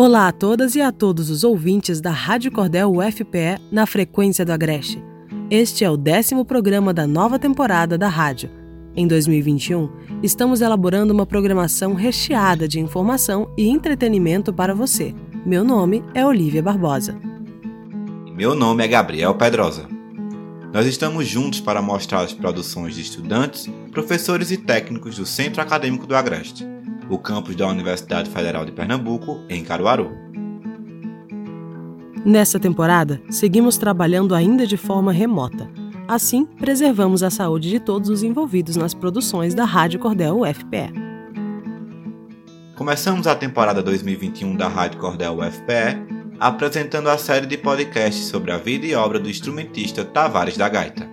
Olá a todas e a todos os ouvintes da Rádio Cordel UFPE na frequência do Agreste. Este é o décimo programa da nova temporada da rádio. Em 2021, estamos elaborando uma programação recheada de informação e entretenimento para você. Meu nome é Olivia Barbosa. Meu nome é Gabriel Pedrosa. Nós estamos juntos para mostrar as produções de estudantes, professores e técnicos do Centro Acadêmico do Agreste o campus da Universidade Federal de Pernambuco, em Caruaru. Nessa temporada, seguimos trabalhando ainda de forma remota. Assim, preservamos a saúde de todos os envolvidos nas produções da Rádio Cordel UFPE. Começamos a temporada 2021 da Rádio Cordel UFPE apresentando a série de podcasts sobre a vida e obra do instrumentista Tavares da Gaita.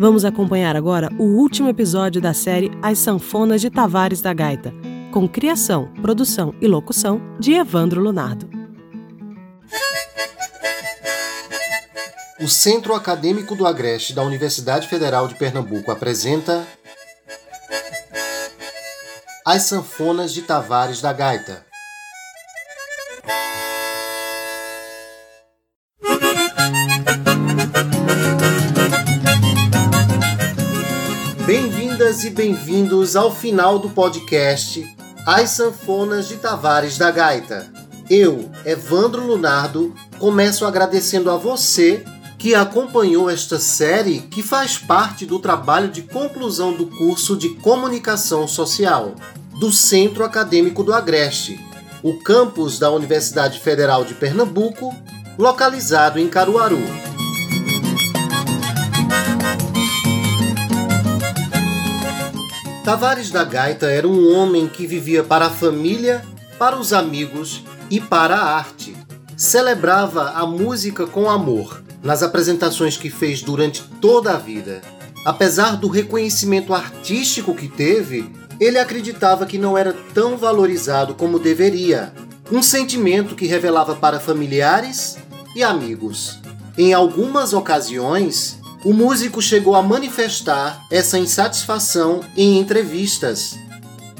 Vamos acompanhar agora o último episódio da série As Sanfonas de Tavares da Gaita, com criação, produção e locução de Evandro Lunardo. O Centro Acadêmico do Agreste da Universidade Federal de Pernambuco apresenta As Sanfonas de Tavares da Gaita E bem-vindos ao final do podcast As Sanfonas de Tavares da Gaita. Eu, Evandro Lunardo, começo agradecendo a você que acompanhou esta série que faz parte do trabalho de conclusão do curso de Comunicação Social do Centro Acadêmico do Agreste, o campus da Universidade Federal de Pernambuco, localizado em Caruaru. Tavares da Gaita era um homem que vivia para a família, para os amigos e para a arte. Celebrava a música com amor nas apresentações que fez durante toda a vida. Apesar do reconhecimento artístico que teve, ele acreditava que não era tão valorizado como deveria. Um sentimento que revelava para familiares e amigos. Em algumas ocasiões, o músico chegou a manifestar essa insatisfação em entrevistas.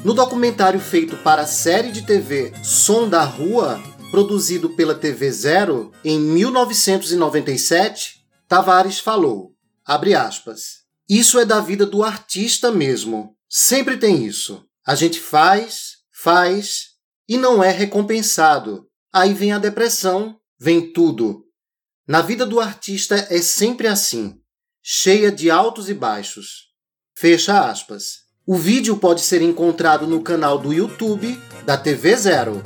No documentário feito para a série de TV Som da Rua, produzido pela TV Zero em 1997, Tavares falou: aspas, Isso é da vida do artista mesmo. Sempre tem isso. A gente faz, faz e não é recompensado. Aí vem a depressão, vem tudo. Na vida do artista é sempre assim cheia de altos e baixos. Fecha aspas. O vídeo pode ser encontrado no canal do YouTube da TV Zero.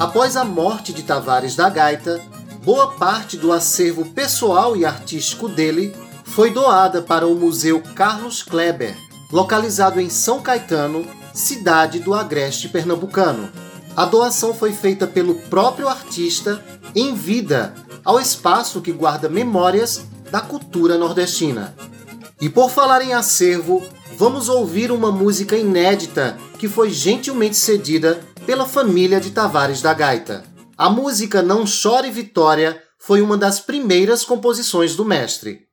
Após a morte de Tavares da Gaita, boa parte do acervo pessoal e artístico dele foi doada para o Museu Carlos Kleber, localizado em São Caetano, cidade do agreste pernambucano. A doação foi feita pelo próprio artista em vida ao espaço que guarda memórias da cultura nordestina. E por falar em acervo, vamos ouvir uma música inédita que foi gentilmente cedida pela família de Tavares da Gaita. A música Não Chore Vitória foi uma das primeiras composições do mestre.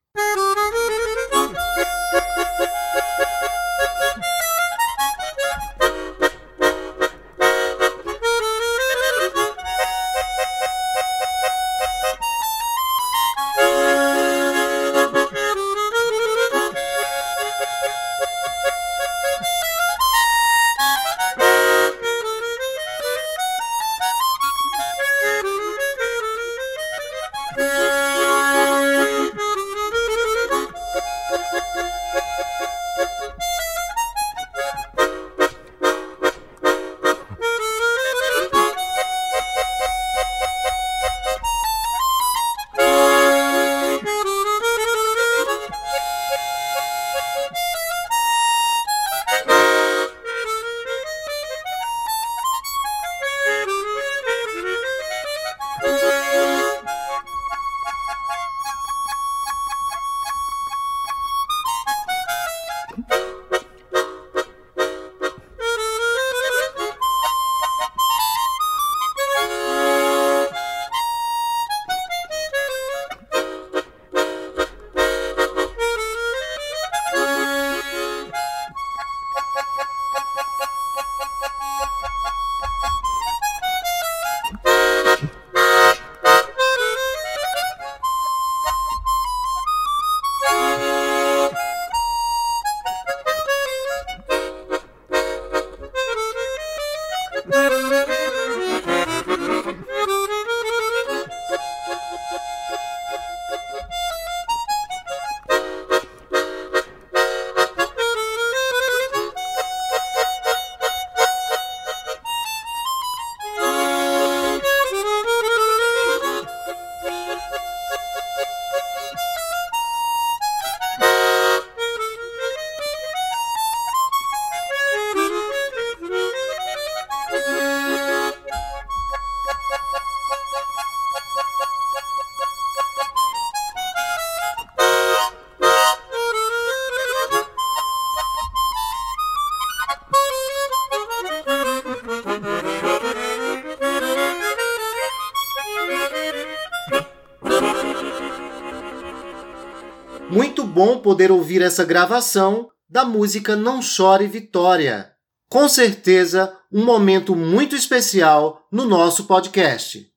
Poder ouvir essa gravação da música Não Chore Vitória. Com certeza, um momento muito especial no nosso podcast.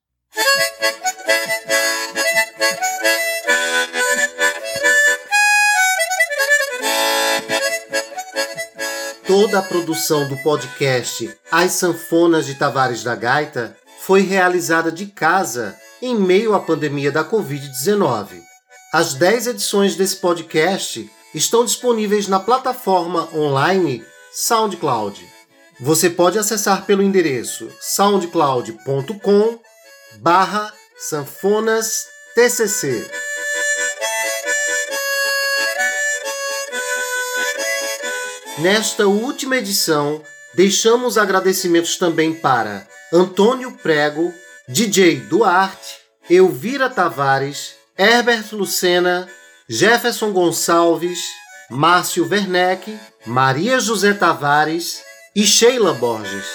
Toda a produção do podcast As Sanfonas de Tavares da Gaita foi realizada de casa em meio à pandemia da Covid-19. As 10 edições desse podcast estão disponíveis na plataforma online SoundCloud. Você pode acessar pelo endereço soundcloud.com barra sanfonas TCC. Nesta última edição, deixamos agradecimentos também para Antônio Prego, DJ Duarte, Elvira Tavares, Herbert Lucena, Jefferson Gonçalves, Márcio Werneck, Maria José Tavares e Sheila Borges.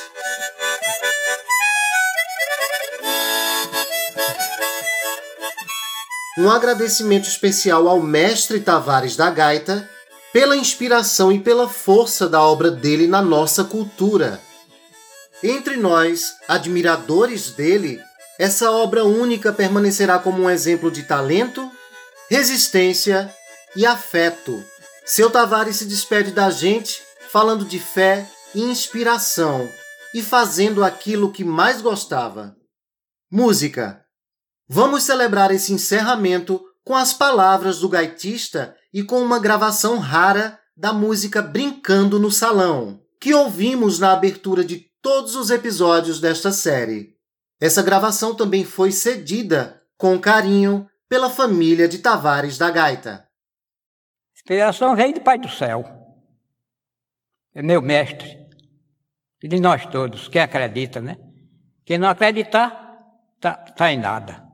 Um agradecimento especial ao mestre Tavares da Gaita pela inspiração e pela força da obra dele na nossa cultura. Entre nós, admiradores dele, essa obra única permanecerá como um exemplo de talento, resistência e afeto. Seu Tavares se despede da gente falando de fé e inspiração e fazendo aquilo que mais gostava: música. Vamos celebrar esse encerramento com as palavras do gaitista e com uma gravação rara da música Brincando no Salão, que ouvimos na abertura de todos os episódios desta série. Essa gravação também foi cedida com carinho pela família de Tavares da Gaita. Inspiração vem do Pai do Céu. É meu mestre. E de nós todos, quem acredita, né? Quem não acreditar, tá, tá em nada.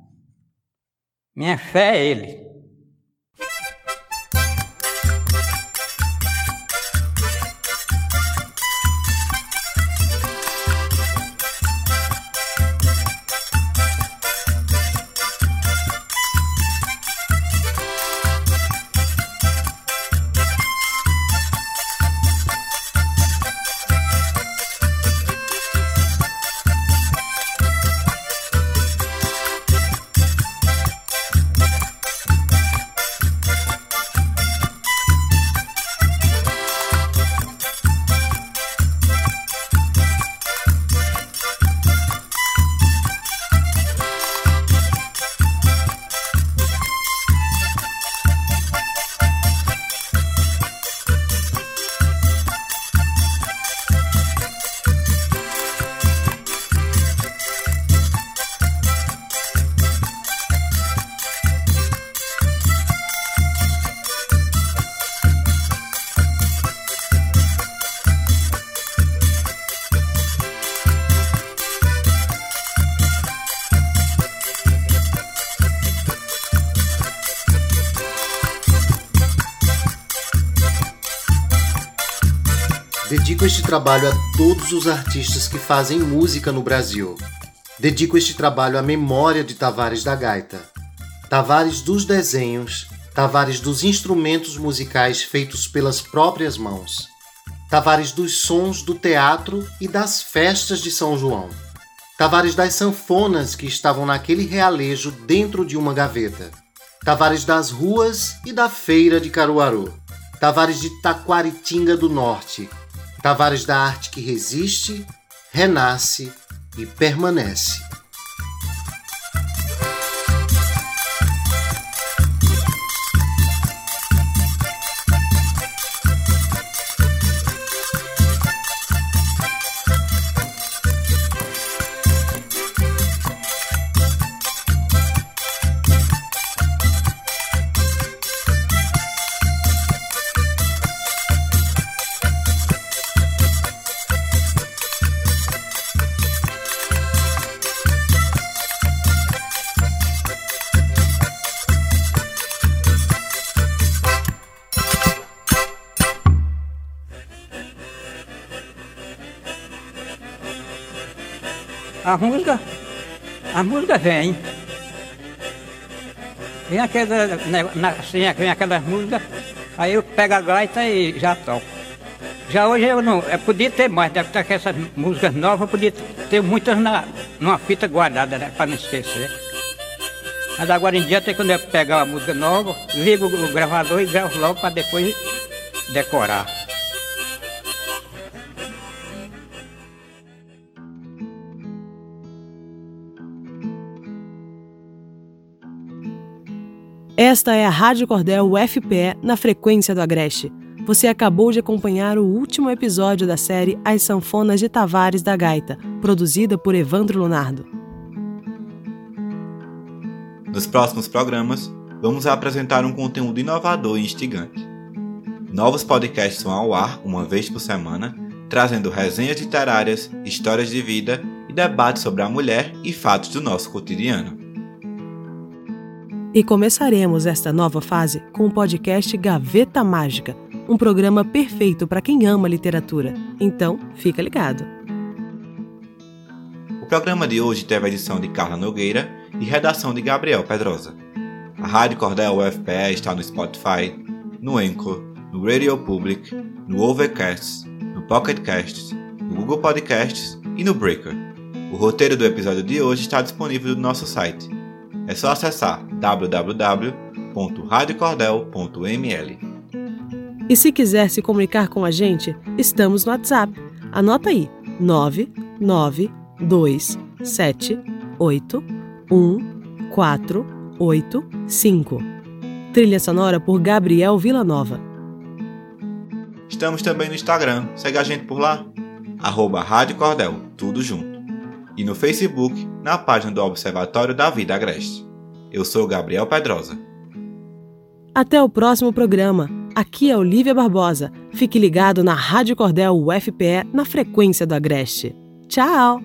Minha fé é Ele. Dedico este trabalho a todos os artistas que fazem música no Brasil. Dedico este trabalho à memória de Tavares da Gaita. Tavares dos desenhos, Tavares dos instrumentos musicais feitos pelas próprias mãos. Tavares dos sons do teatro e das festas de São João. Tavares das sanfonas que estavam naquele realejo dentro de uma gaveta. Tavares das ruas e da feira de Caruaru. Tavares de Taquaritinga do Norte, Tavares da arte que resiste, renasce e permanece. A música, a música vem. Vem aquela, assim, vem aquelas músicas, aí eu pego a gaita e já toco. Já hoje eu não. Eu podia ter mais, deve estar com essas músicas novas, eu podia ter muitas na, numa fita guardada, né? Para não esquecer. Mas agora em dia tem quando eu pegar uma música nova, ligo o gravador e gravo logo para depois decorar. Esta é a Rádio Cordel UFPE na frequência do Agreste. Você acabou de acompanhar o último episódio da série As Sanfonas de Tavares da Gaita, produzida por Evandro Lunardo. Nos próximos programas, vamos apresentar um conteúdo inovador e instigante. Novos podcasts vão ao ar uma vez por semana, trazendo resenhas literárias, histórias de vida e debates sobre a mulher e fatos do nosso cotidiano. E começaremos esta nova fase com o podcast Gaveta Mágica um programa perfeito para quem ama literatura. Então, fica ligado. O programa de hoje teve a edição de Carla Nogueira e redação de Gabriel Pedrosa. A Rádio Cordel UFPE está no Spotify, no Anchor, no Radio Public, no Overcast, no Pocket Casts, no Google Podcasts e no Breaker. O roteiro do episódio de hoje está disponível no nosso site. É só acessar www.radiocordel.ml. E se quiser se comunicar com a gente, estamos no WhatsApp. Anota aí: 992781485. Trilha sonora por Gabriel Villanova. Estamos também no Instagram. Segue a gente por lá. Arroba Rádio Cordel, tudo junto. E no Facebook, na página do Observatório da Vida Agreste. Eu sou Gabriel Pedrosa. Até o próximo programa. Aqui é Olivia Barbosa. Fique ligado na Rádio Cordel UFPE na frequência do Agreste. Tchau!